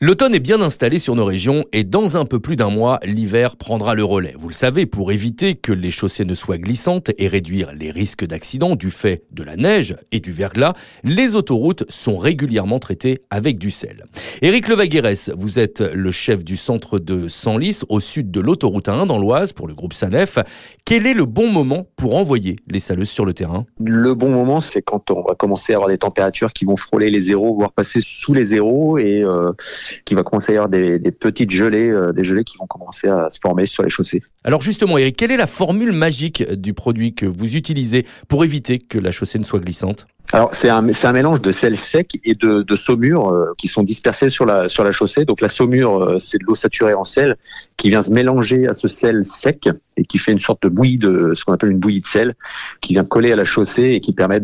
L'automne est bien installé sur nos régions et dans un peu plus d'un mois, l'hiver prendra le relais. Vous le savez, pour éviter que les chaussées ne soient glissantes et réduire les risques d'accident du fait de la neige et du verglas, les autoroutes sont régulièrement traitées avec du sel. Éric Levaguerès, vous êtes le chef du centre de Senlis au sud de l'autoroute 1 dans l'Oise pour le groupe Sanef. Quel est le bon moment pour envoyer les saleuses sur le terrain? Le bon moment, c'est quand on va commencer à avoir des températures qui vont frôler les zéros, voire passer sous les zéros et euh, qui va y avoir des, petites gelées, euh, des gelées qui vont commencer à se former sur les chaussées. Alors justement, Eric, quelle est la formule magique du produit que vous utilisez pour éviter que la chaussée ne soit glissante? Alors c'est un, un mélange de sel sec et de, de saumure euh, qui sont dispersés sur la, sur la chaussée. Donc la saumure, euh, c'est de l'eau saturée en sel qui vient se mélanger à ce sel sec et qui fait une sorte de bouillie de ce qu'on appelle une bouillie de sel qui vient coller à la chaussée et qui permet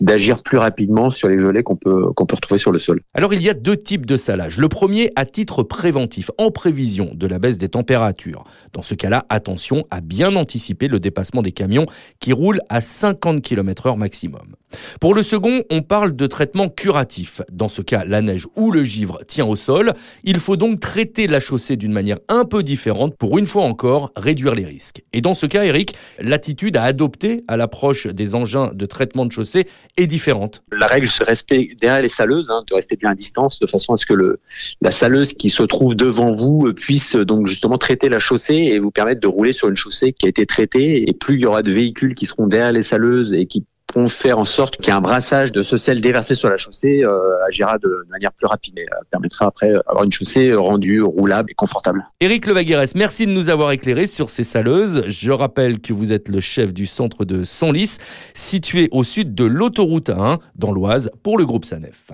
d'agir plus rapidement sur les gelées qu'on peut qu'on peut retrouver sur le sol. Alors il y a deux types de salage. Le premier à titre préventif en prévision de la baisse des températures. Dans ce cas-là, attention à bien anticiper le dépassement des camions qui roulent à 50 km/h maximum. Pour le second, on parle de traitement curatif. Dans ce cas, la neige ou le givre tient au sol. Il faut donc traiter la chaussée d'une manière un peu différente pour une fois encore réduire les risques. Et dans ce cas, Eric, l'attitude à adopter à l'approche des engins de traitement de chaussée est différente. La règle se respecte derrière les saleuses, hein, de rester bien à distance de façon à ce que le, la saleuse qui se trouve devant vous puisse donc justement traiter la chaussée et vous permettre de rouler sur une chaussée qui a été traitée. Et plus il y aura de véhicules qui seront derrière les saleuses et qui faire en sorte qu'il y ait un brassage de ce sel déversé sur la chaussée euh, agira de manière plus rapide et euh, permettra après d'avoir une chaussée rendue roulable et confortable. Éric Levaguerès, merci de nous avoir éclairé sur ces saleuses. Je rappelle que vous êtes le chef du centre de Senlis, situé au sud de l'autoroute 1 dans l'Oise pour le groupe Sanef.